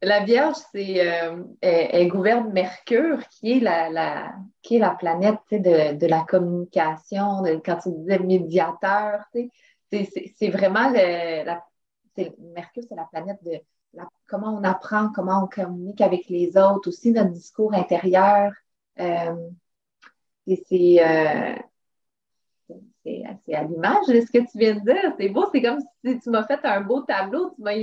la Vierge, c'est euh, elle, gouverne Mercure, qui est la, la qui est la planète de, de, la communication, de, quand tu disais médiateur, c'est vraiment le, la, Mercure, c'est la planète de comment on apprend, comment on communique avec les autres, aussi notre discours intérieur. Euh, c'est euh, c'est à l'image de ce que tu viens de dire. C'est beau, c'est comme si tu m'as fait un beau tableau, tu m'as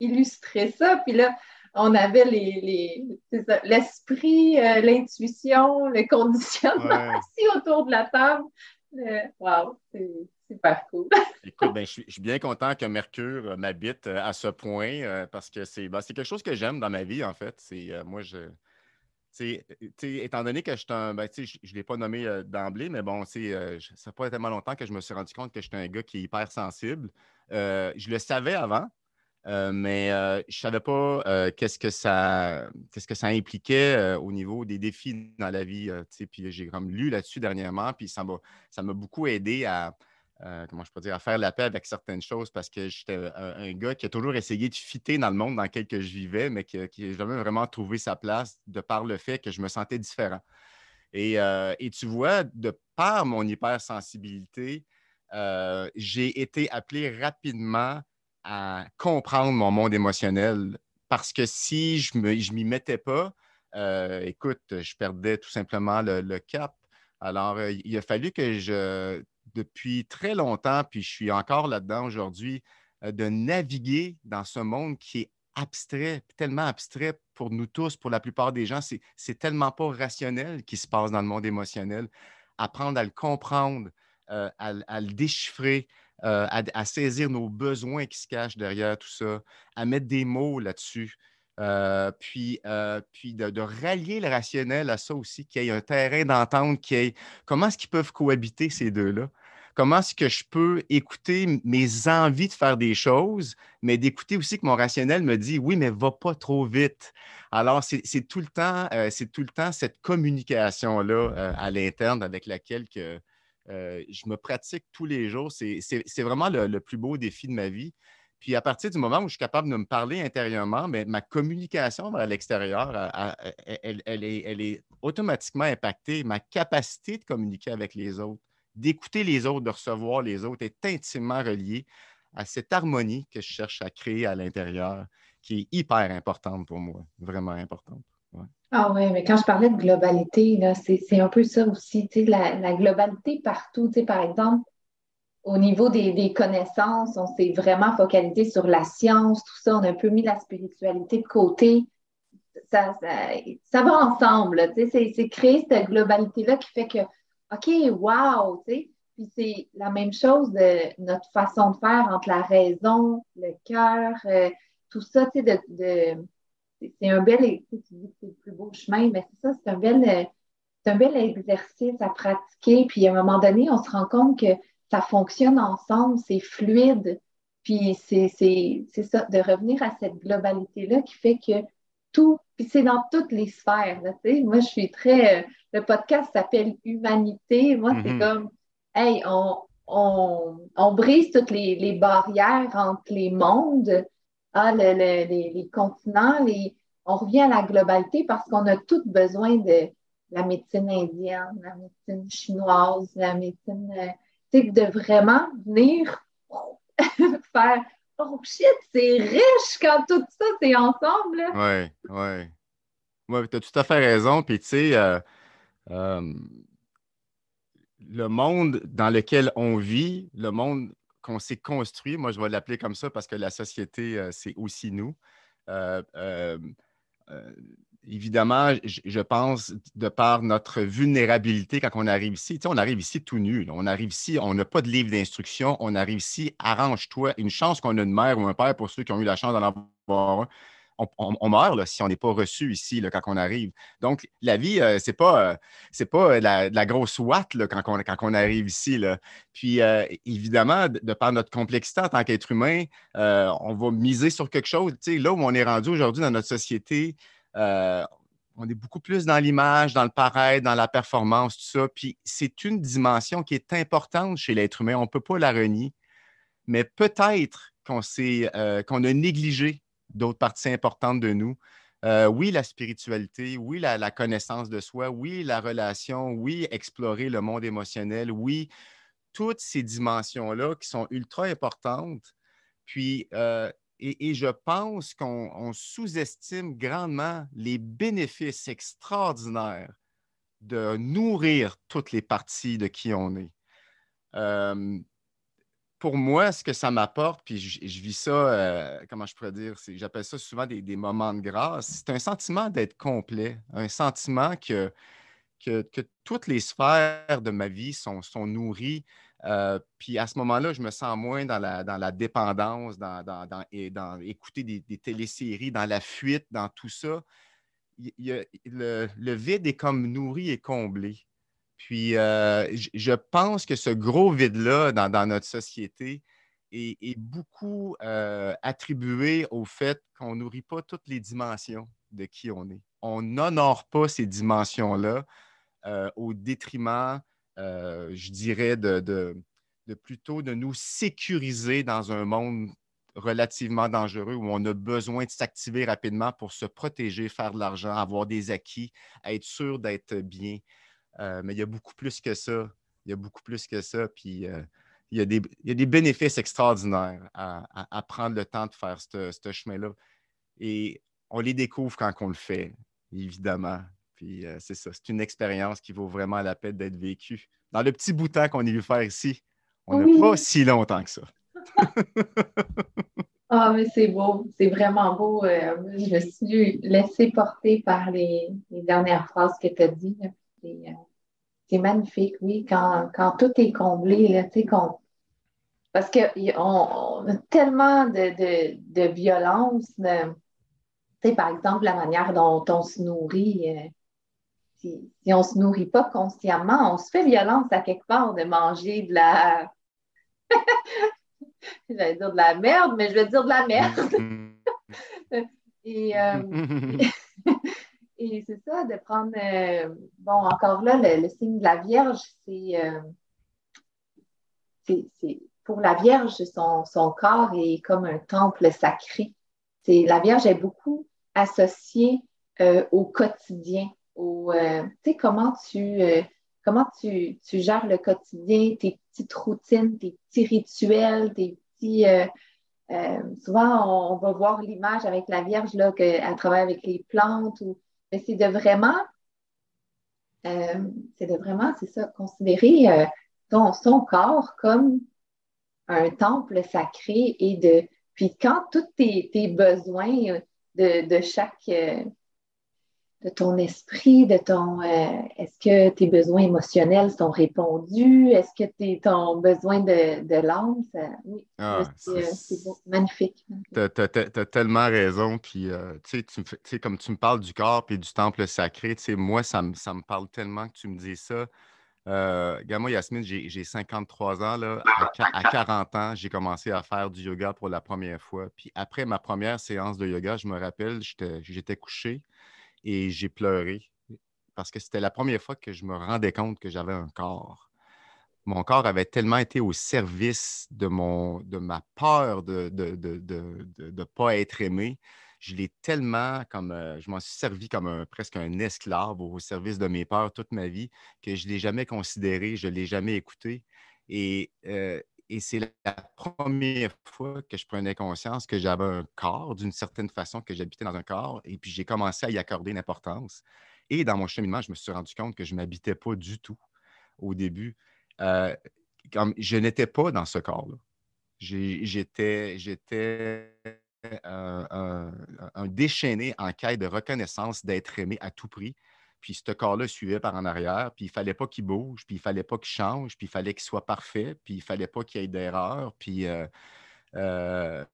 illustré ça, puis là, on avait les, l'esprit, euh, l'intuition, le conditionnement aussi autour de la table. Euh, wow, c'est super cool. Écoute, ben, je, suis, bien content que Mercure euh, m'habite à ce point parce que c'est ben, quelque chose que j'aime dans ma vie, en fait. C'est moi, je étant donné que je un, ben, je ne l'ai pas nommé d'emblée, mais bon, euh, ça n'a pas tellement longtemps que je me suis rendu compte que j'étais un gars qui est hyper sensible. Je le savais avant, mais je ne savais pas qu'est-ce que ça qu'est-ce que ça impliquait au niveau des défis dans la vie. puis j'ai comme lu là-dessus dernièrement, puis ça m'a beaucoup aidé à, euh, comment je peux dire, à faire la paix avec certaines choses parce que j'étais un, gars qui a toujours essayé de fitter dans le monde dans lequel je vivais, mais qui n'a jamais vraiment trouvé sa place de par le fait que je me sentais différent. Et, euh, tu vois, de par mon hypersensibilité, euh, j'ai été appelé rapidement à comprendre mon monde émotionnel parce que si je ne je m'y mettais pas, écoute, je perdais tout simplement le cap. Alors, il a fallu que je, depuis très longtemps, puis je suis encore là-dedans aujourd'hui, euh, de naviguer dans ce monde qui est abstrait, tellement abstrait pour nous tous, pour la plupart des gens. C'est tellement pas rationnel qui se passe dans le monde émotionnel. Apprendre à le comprendre, euh, à, le déchiffrer, euh, à, saisir nos besoins qui se cachent derrière tout ça, à mettre des mots là-dessus. puis, puis de, rallier le rationnel à ça aussi, qu'il y ait un terrain d'entente, qui ait comment est-ce qu'ils peuvent cohabiter ces deux-là? Comment est-ce que je peux écouter mes envies de faire des choses, mais d'écouter aussi que mon rationnel me dit oui, mais va pas trop vite. Alors, c'est tout le temps, euh, c'est tout le temps cette communication-là euh, à l'interne avec laquelle que, euh, je me pratique tous les jours. C'est vraiment le, plus beau défi de ma vie. Puis à partir du moment où je suis capable de me parler intérieurement, mais ma communication vers l'extérieur, elle, est, automatiquement impactée. Ma capacité de communiquer avec les autres, d'écouter les autres, de recevoir les autres est intimement relié à cette harmonie que je cherche à créer à l'intérieur, qui est hyper importante pour moi, vraiment importante. Ah oui, mais quand je parlais de globalité, c'est un peu ça aussi, la, la globalité partout. Par exemple, au niveau des, connaissances, on s'est vraiment focalisé sur la science, tout ça, on a un peu mis la spiritualité de côté. Ça, ça, va ensemble, c'est créer cette globalité-là qui fait que OK, wow, tu sais. Puis c'est la même chose de notre façon de faire entre la raison, le cœur, euh, tout ça, tu sais, de, c'est un bel, tu dis que c'est le plus beau chemin, mais c'est ça, c'est un bel, un bel exercice à pratiquer. Puis à un moment donné, on se rend compte que ça fonctionne ensemble, c'est fluide. Puis c'est ça, de revenir à cette globalité-là qui fait que tout, puis c'est dans toutes les sphères. Moi, je suis très. Euh, le podcast s'appelle Humanité. Moi, c'est mhm. comme, hey, on, brise toutes les, barrières entre les mondes, ah, les, continents, on revient à la globalité parce qu'on a tous besoin de la médecine indienne, la médecine chinoise, la médecine. Euh, tu sais, de vraiment venir faire oh shit, c'est riche quand tout ça, c'est ensemble. Oui, oui. Oui, tu as tout à fait raison. Puis, tu sais, euh, euh, le monde dans lequel on vit, le monde qu'on s'est construit, moi, je vais l'appeler comme ça parce que la société, euh, c'est aussi nous évidemment, je pense, de par notre vulnérabilité quand on arrive ici, on arrive ici tout nu. On arrive ici, on n'a pas de livre d'instruction, on arrive ici, arrange-toi. Une chance qu'on a une mère ou un père pour ceux qui ont eu la chance d'en avoir un. On, meurt si on n'est pas reçu ici quand on arrive. Donc, la vie, euh, ce n'est pas, euh, la, grosse ouate quand, on, quand arrive ici. Puis, euh, évidemment, de, par notre complexité en tant qu'être humain, on va miser sur quelque chose. là où on est rendu aujourd'hui dans notre société, euh, on est beaucoup plus dans l'image, dans le pareil, dans la performance, tout ça. Puis c'est une dimension qui est importante chez l'être humain. On ne peut pas la renier. Mais peut-être qu'on euh, qu'on a négligé d'autres parties importantes de nous. Euh, oui, la spiritualité, oui, la, connaissance de soi, oui, la relation, oui, explorer le monde émotionnel, oui, toutes ces dimensions-là qui sont ultra importantes. Puis, et, je pense qu'on sous-estime grandement les bénéfices extraordinaires de nourrir toutes les parties de qui on est. pour moi, ce que ça m'apporte, puis je, vis ça, euh, comment je pourrais dire, j'appelle ça souvent des, moments de grâce, c'est un sentiment d'être complet, un sentiment que, toutes les sphères de ma vie sont nourries euh, puis à ce moment-là, je me sens moins dans la, dans la dépendance, dans, dans, dans, écouter des, téléséries, dans la fuite, dans tout ça. le, vide est comme nourri et comblé. Puis euh, je pense que ce gros vide-là dans, notre société est, beaucoup euh, attribué au fait qu'on nourrit pas toutes les dimensions de qui on est. On n'honore pas ces dimensions-là au détriment je dirais, de, de plutôt de nous sécuriser dans un monde relativement dangereux où on a besoin de s'activer rapidement pour se protéger, faire de l'argent, avoir des acquis, être sûr d'être bien. Euh, mais il y a beaucoup plus que ça. Il y a beaucoup plus que ça. Puis euh, il, y a des, bénéfices extraordinaires à, prendre le temps de faire ce chemin-là. Et on les découvre quand on le fait, évidemment. Puis euh, c'est ça. C'est une expérience qui vaut vraiment la peine d'être vécue. Dans le petit bout de temps qu'on est venu faire ici, on n'a pas si longtemps que ça. Ah, mais c'est beau, c'est vraiment beau. Euh, je me suis laissée porter par les, dernières phrases que tu as dit. Euh, c'est magnifique, oui, quand, tout est comblé, là, parce qu'on on a tellement de, violence. par exemple, la manière dont on se nourrit. Si, si on ne se nourrit pas consciemment, on se fait violence à quelque part de manger de la J'allais dire de la merde, mais je vais dire de la merde. et, euh, et c'est ça, de prendre. Euh, bon, encore là, le, signe de la Vierge, euh, c'est. pour la Vierge, son, son, corps est comme un temple sacré. La Vierge est beaucoup associée au quotidien, sais, comment tu, comment tu, tu, gères le quotidien, tes petites routines, tes petits rituels, tes euh, euh, souvent, on, va voir l'image avec la Vierge, là, qu'elle travaille avec les plantes, ou, mais c'est de vraiment, euh, c'est de vraiment, c'est ça, considérer ton, son corps comme un temple sacré et de, puis quand tous tes, besoins de, de chaque, de ton esprit, de ton euh, est-ce que tes besoins émotionnels sont répondus? Est-ce que tes, ton besoin de, de l'âme, oui, ah, c'est magnifique. Tu as, tellement raison. Puis, euh, tu sais, comme tu me parles du corps et du temple sacré, tu sais, moi, ça me, ça me parle tellement que tu me dis ça. Euh, moi, Yasmine, j'ai 53 ans. Là. À, 40 ans, j'ai commencé à faire du yoga pour la première fois. Puis après ma première séance de yoga, je me rappelle, j'étais couché et j'ai pleuré parce que c'était la première fois que je me rendais compte que j'avais un corps. Mon corps avait tellement été au service de, mon, de ma peur de ne de, de, pas être aimé. Je l'ai tellement comme euh, je m'en suis servi comme un, presque un esclave au service de mes peurs toute ma vie que je ne l'ai jamais considéré, je ne l'ai jamais écouté. Et euh, et c'est la première fois que je prenais conscience que j'avais un corps, d'une certaine façon, que j'habitais dans un corps. Et puis j'ai commencé à y accorder une importance. Et dans mon cheminement, je me suis rendu compte que je ne m'habitais pas du tout au début. Euh, je n'étais pas dans ce corps-là. J'étais, j'étais un, déchaîné en quête de reconnaissance, d'être aimé à tout prix puis ce corps-là suivait par en arrière, puis il fallait pas qu'il bouge, puis il fallait pas qu'il change, puis il fallait qu'il soit parfait, puis il ne fallait pas qu'il y ait d'erreur, puis euh, euh,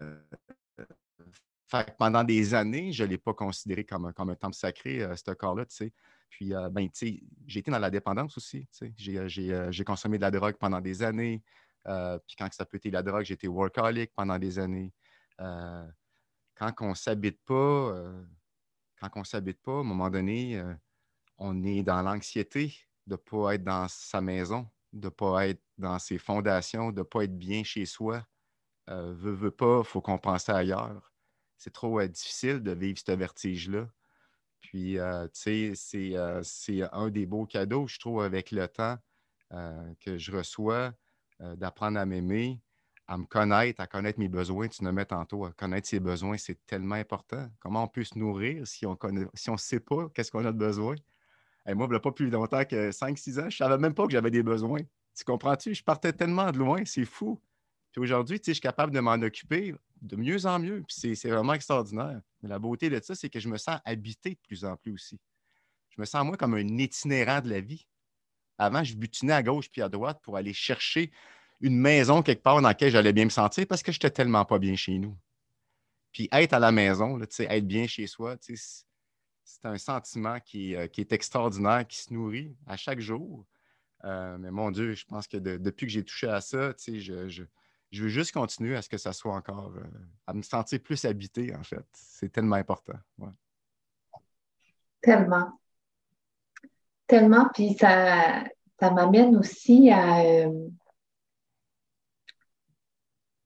pendant des années, je ne l'ai pas considéré comme un, comme un temple sacré, euh, ce corps-là, tu sais. Puis, ben, tu sais, j'ai été dans la dépendance aussi, tu sais. J'ai consommé de la drogue pendant des années, puis quand ça peut être la drogue, j'ai été workaholic pendant des années. quand on s'habite pas, quand on s'habite pas, à un moment donné, on est dans l'anxiété de ne pas être dans sa maison, de ne pas être dans ses fondations, de ne pas être bien chez soi. Euh, veut, pas, il faut qu'on pense ailleurs. C'est trop euh, difficile de vivre ce vertige-là. Puis, euh, tu sais, euh, c'est un des beaux cadeaux, je trouve, avec le temps que je reçois, d'apprendre à m'aimer, à me connaître, à connaître mes besoins. Tu me mets tantôt, à connaître ses besoins, c'est tellement important. Comment on peut se nourrir si on ne si on sait pas qu'est-ce qu'on a de besoin? Moi, il n'y pas plus longtemps que 5-6 ans, je ne savais même pas que j'avais des besoins. Tu comprends-tu? Je partais tellement de loin, c'est fou. Puis aujourd'hui, je suis capable de m'en occuper de mieux en mieux. Puis c'est vraiment extraordinaire. Mais la beauté de ça, c'est que je me sens habité de plus en plus aussi. Je me sens, moi, comme un itinérant de la vie. Avant, je butinais à gauche puis à droite pour aller chercher une maison quelque part dans laquelle j'allais bien me sentir parce que je n'étais tellement pas bien chez nous. Puis être à la maison, là, être bien chez soi, c'est un sentiment euh, qui, est extraordinaire, qui se nourrit à chaque jour. Euh, mais mon Dieu, je pense que depuis que j'ai touché à ça, je, je, veux juste continuer à ce que ça soit encore, euh, à me sentir plus habité, en fait. C'est tellement important. Tellement. Tellement. Puis ça, ça m'amène aussi à,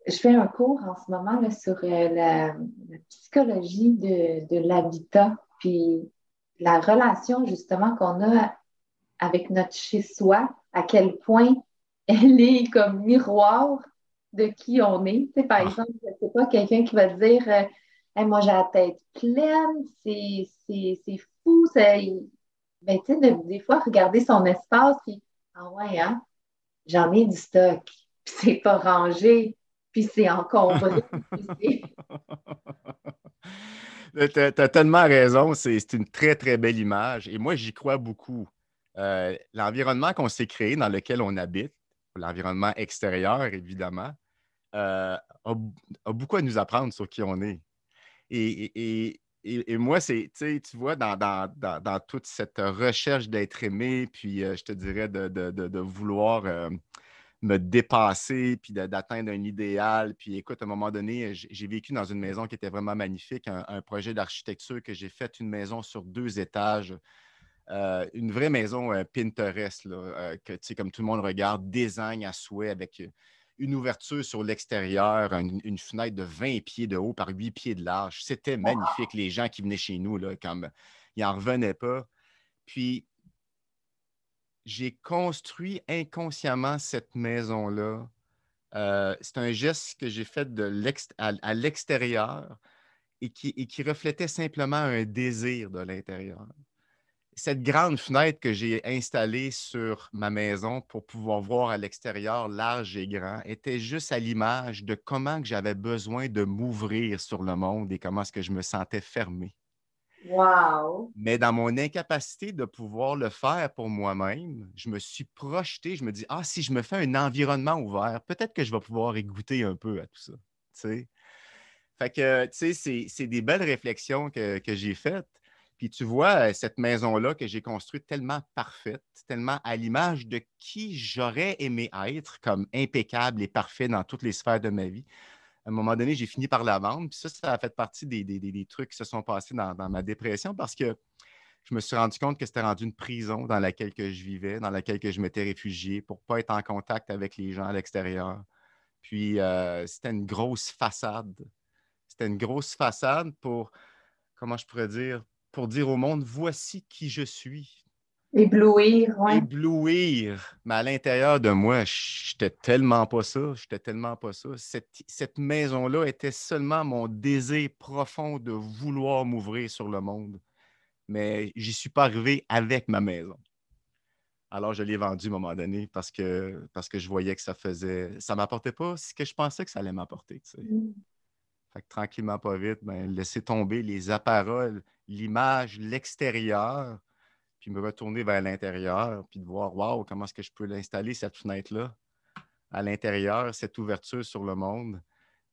je fais un cours en ce moment sur euh, la, psychologie de, de l'habitat, puis la relation justement qu'on a avec notre chez-soi, à quel point elle est comme miroir de qui on est. Tu sais, par ah. exemple, c'est pas quelqu'un qui va dire euh, Moi, j'ai la tête pleine, c'est fou. Ça... Ben, tu sais, des fois, regarder son espace, puis Ah ouais, hein, j'en ai du stock, puis c'est pas rangé, puis c'est encombré. Tu as, tellement raison, c'est une très, très belle image. Et moi, j'y crois beaucoup. Euh, l'environnement qu'on s'est créé, dans lequel on habite, l'environnement extérieur, évidemment, euh, a, beaucoup à nous apprendre sur qui on est. Et, moi, c'est, tu vois, dans, toute cette recherche d'être aimé, puis euh, je te dirais de, vouloir euh, me dépasser, puis d'atteindre un idéal. Puis écoute, à un moment donné, j'ai vécu dans une maison qui était vraiment magnifique, un, projet d'architecture que j'ai fait, une maison sur deux étages. une vraie maison Pinterest, là, que, comme tout le monde regarde, design à souhait avec une ouverture sur l'extérieur, une, fenêtre de 20 pieds de haut par 8 pieds de large. C'était magnifique, les gens qui venaient chez nous, là, comme ils n'en revenaient pas. Puis, j'ai construit inconsciemment cette maison-là. Euh, c'est un geste que j'ai fait de à, l'extérieur et qui reflétait simplement un désir de l'intérieur cette grande fenêtre que j'ai installée sur ma maison pour pouvoir voir à l'extérieur large et grand était juste à l'image de comment que j'avais besoin de m'ouvrir sur le monde et comment est-ce que je me sentais fermé. Wow! Mais dans mon incapacité de pouvoir le faire pour moi-même, je me suis projeté, je me dis, ah, si je me fais un environnement ouvert, peut-être que je vais pouvoir y goûter un peu à tout ça. Fait que, tu sais, c'est des belles réflexions que, que j'ai faites. Puis tu vois, cette maison-là que j'ai construite tellement parfaite, tellement à l'image de qui j'aurais aimé être comme impeccable et parfait dans toutes les sphères de ma vie. À un moment donné, j'ai fini par la vendre. Puis ça, ça a fait partie des, trucs qui se sont passés dans, ma dépression parce que je me suis rendu compte que c'était rendu une prison dans laquelle que je vivais, dans laquelle que je m'étais réfugié pour ne pas être en contact avec les gens à l'extérieur. Puis euh, c'était une grosse façade. C'était une grosse façade pour, comment je pourrais dire, pour dire au monde, voici qui je suis. Éblouir, oui. Éblouir. Mais à l'intérieur de moi, j'étais tellement pas ça. J'étais tellement pas ça. Cette, maison-là était seulement mon désir profond de vouloir m'ouvrir sur le monde. Mais j'y suis pas arrivé avec ma maison. Alors, je l'ai vendu à un moment donné parce que, parce que je voyais que ça faisait. Ça ne m'apportait pas ce que je pensais que ça allait m'apporter. Mm. Fait que tranquillement, pas vite, ben, laisser tomber les appareils, l'image, l'extérieur, puis me retourner vers l'intérieur, puis de voir, waouh, comment est-ce que je peux l'installer, cette fenêtre-là, à l'intérieur, cette ouverture sur le monde.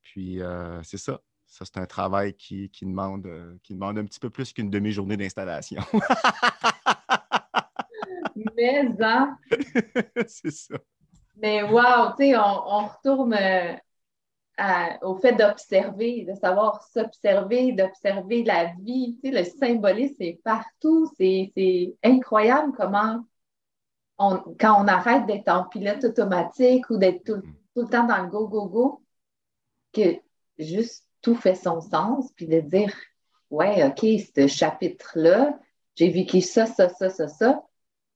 Puis euh, c'est ça. Ça, c'est un travail qui, demande, euh, qui demande un petit peu plus qu'une demi-journée d'installation. Mais, hein? c'est ça. Mais wow, tu sais, on, retourne au fait d'observer, de savoir s'observer, d'observer la vie. Tu sais, le symbolisme c'est partout. C'est incroyable comment, on, quand on arrête d'être en pilote automatique ou d'être tout, le temps dans le go, go, go, que juste tout fait son sens, puis de dire, ouais, OK, ce chapitre-là, j'ai vécu ça, ça, ça, ça, ça.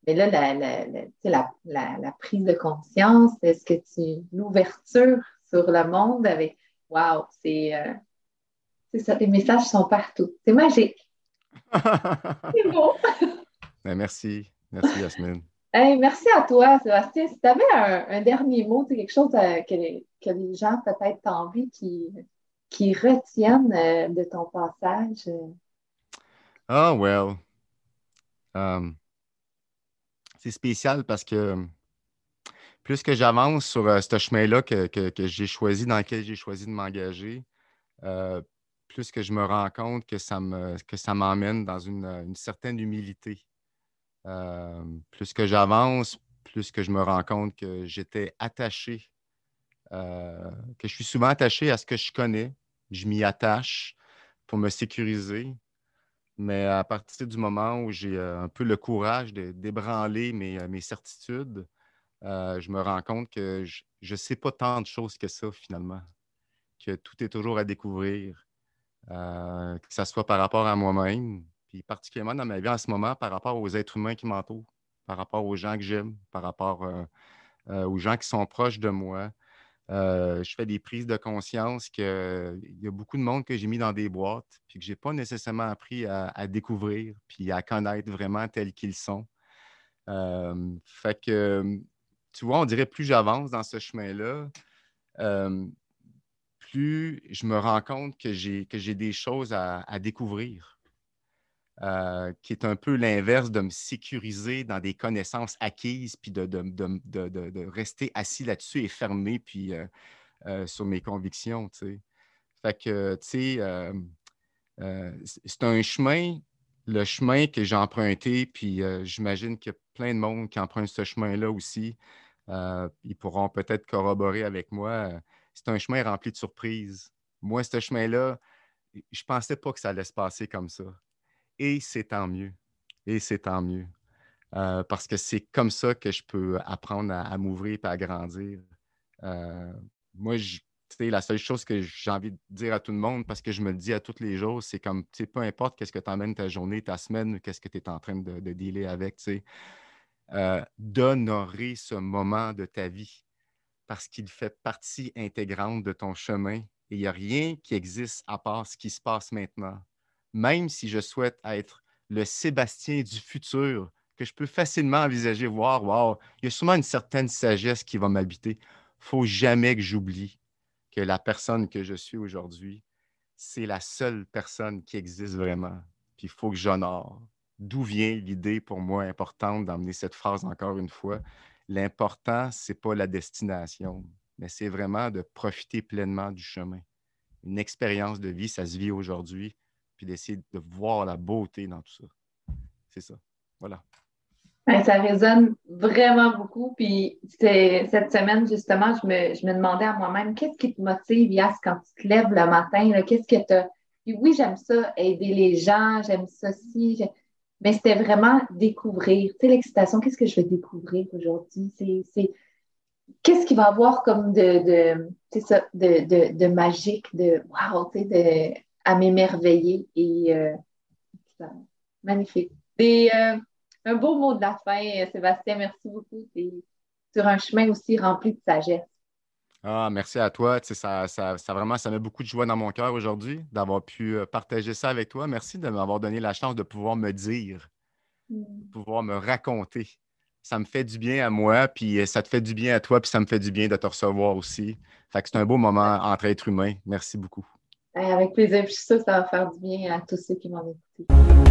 Mais là, la, la, la, la prise de conscience, est-ce que tu. L'ouverture sur le monde avec Wow, c'est euh, ça, les messages sont partout. C'est magique. c'est beau. Ben, merci. Merci, Yasmine. merci à toi, Sébastien. Si tu avais un, dernier mot, quelque chose euh, que, les, que, les, gens peut-être envie qui, qui retiennent euh, de ton passage. Ah, oh, well. Um, c'est spécial parce que plus que j'avance sur euh, ce chemin-là que, j'ai choisi, dans lequel j'ai choisi de m'engager, euh, plus que je me rends compte que ça, me, m'emmène dans une, certaine humilité. Euh, plus que j'avance, plus que je me rends compte que j'étais attaché, que je suis souvent attaché à ce que je connais. Je m'y attache pour me sécuriser. Mais à partir du moment où j'ai un peu le courage d'ébranler mes certitudes, euh, je me rends compte que je ne sais pas tant de choses que ça finalement. que tout est toujours à découvrir, euh, que ce soit par rapport à moi-même, puis particulièrement dans ma vie en ce moment, par rapport aux êtres humains qui m'entourent, par rapport aux gens que j'aime, par rapport euh, aux gens qui sont proches de moi. je fais des prises de conscience qu'il y a beaucoup de monde que j'ai mis dans des boîtes, puis que je n'ai pas nécessairement appris à, découvrir, puis à connaître vraiment tels qu'ils sont. fait que, tu vois, on dirait plus j'avance dans ce chemin-là, plus je me rends compte que j'ai, que j'ai des choses à, découvrir, euh, qui est un peu l'inverse de me sécuriser dans des connaissances acquises, puis de, de, rester assis là-dessus et fermé, puis euh, euh, sur mes convictions. Fait que, tu sais, c'est un chemin, le chemin que j'ai emprunté, puis j'imagine qu'il y a plein de monde qui emprunte ce chemin-là aussi. Ils pourront peut-être corroborer avec moi c'est un chemin rempli de surprises. Moi, ce chemin-là, je ne pensais pas que ça allait se passer comme ça. Et c'est tant mieux. Et c'est tant mieux. Euh, parce que c'est comme ça que je peux apprendre à, m'ouvrir et à grandir. Euh, moi, la seule chose que j'ai envie de dire à tout le monde, parce que je me le dis à tous les jours, c'est comme, peu importe qu'est-ce que t'emmènes ta journée, ta semaine, qu'est-ce que tu es en train de, de dealer avec, euh, d'honorer ce moment de ta vie parce qu'il fait partie intégrante de ton chemin et il n'y a rien qui existe à part ce qui se passe maintenant. Même si je souhaite être le Sébastien du futur, que je peux facilement envisager, voir, wow, il y a sûrement une certaine sagesse qui va m'habiter. Il ne faut jamais que j'oublie que la personne que je suis aujourd'hui, c'est la seule personne qui existe vraiment. Puis il faut que j'honore. D'où vient l'idée pour moi importante d'emmener cette phrase encore une fois? L'important, ce n'est pas la destination, mais c'est vraiment de profiter pleinement du chemin. Une expérience de vie, ça se vit aujourd'hui, puis d'essayer de voir la beauté dans tout ça. C'est ça. Voilà. ça résonne vraiment beaucoup. Puis cette semaine, justement, je me, demandais à moi-même, qu'est-ce qui te motive, Yas, quand tu te lèves le matin? Qu'est-ce que tu Oui, j'aime ça, aider les gens, j'aime ça aussi. Mais c'était vraiment découvrir. Tu sais, l'excitation, qu'est-ce que je vais découvrir aujourd'hui? C'est, qu'est-ce qu'il va y avoir comme de, de, ça, de, de, magique, de wow, tu sais, à m'émerveiller. Et euh, magnifique. C'est euh, un beau mot de la fin, Sébastien. Merci beaucoup. C'est sur un chemin aussi rempli de sagesse. Ah, merci à toi. ça, ça, ça, vraiment, ça met beaucoup de joie dans mon cœur aujourd'hui d'avoir pu euh, partager ça avec toi. Merci de m'avoir donné la chance de pouvoir me dire, de mmh. pouvoir me raconter. Ça me fait du bien à moi, puis euh, ça te fait du bien à toi, puis ça me fait du bien de te recevoir aussi. Fait que c'est un beau moment entre êtres humains. Merci beaucoup. Avec plaisir. Je suis sûre que ça va faire du bien à tous ceux qui m'ont écouté.